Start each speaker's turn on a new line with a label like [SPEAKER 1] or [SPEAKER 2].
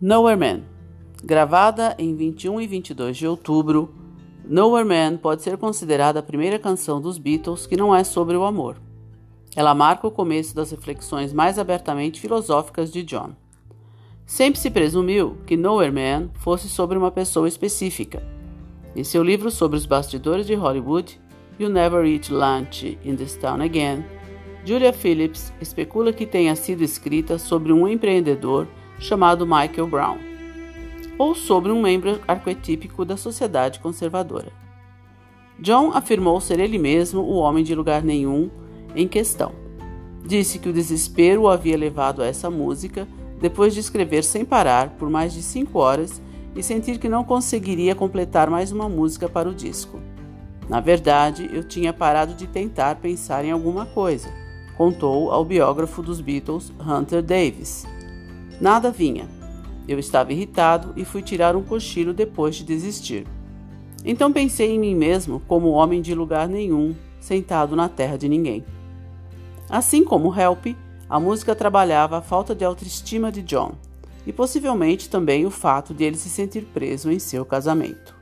[SPEAKER 1] Nowhere Man. Gravada em 21 e 22 de outubro, Nowhere Man pode ser considerada a primeira canção dos Beatles que não é sobre o amor. Ela marca o começo das reflexões mais abertamente filosóficas de John. Sempre se presumiu que Nowhere Man fosse sobre uma pessoa específica. Em seu livro sobre os bastidores de Hollywood, You Never Eat Lunch in This Town Again, Julia Phillips especula que tenha sido escrita sobre um empreendedor chamado Michael Brown, ou sobre um membro arquetípico da sociedade conservadora. John afirmou ser ele mesmo o homem de lugar nenhum em questão. Disse que o desespero o havia levado a essa música depois de escrever sem parar por mais de cinco horas e sentir que não conseguiria completar mais uma música para o disco. Na verdade, eu tinha parado de tentar pensar em alguma coisa, contou ao biógrafo dos Beatles, Hunter Davis. Nada vinha. Eu estava irritado e fui tirar um cochilo depois de desistir. Então pensei em mim mesmo como homem de lugar nenhum, sentado na terra de ninguém. Assim como Help, a música trabalhava a falta de autoestima de John e possivelmente também o fato de ele se sentir preso em seu casamento.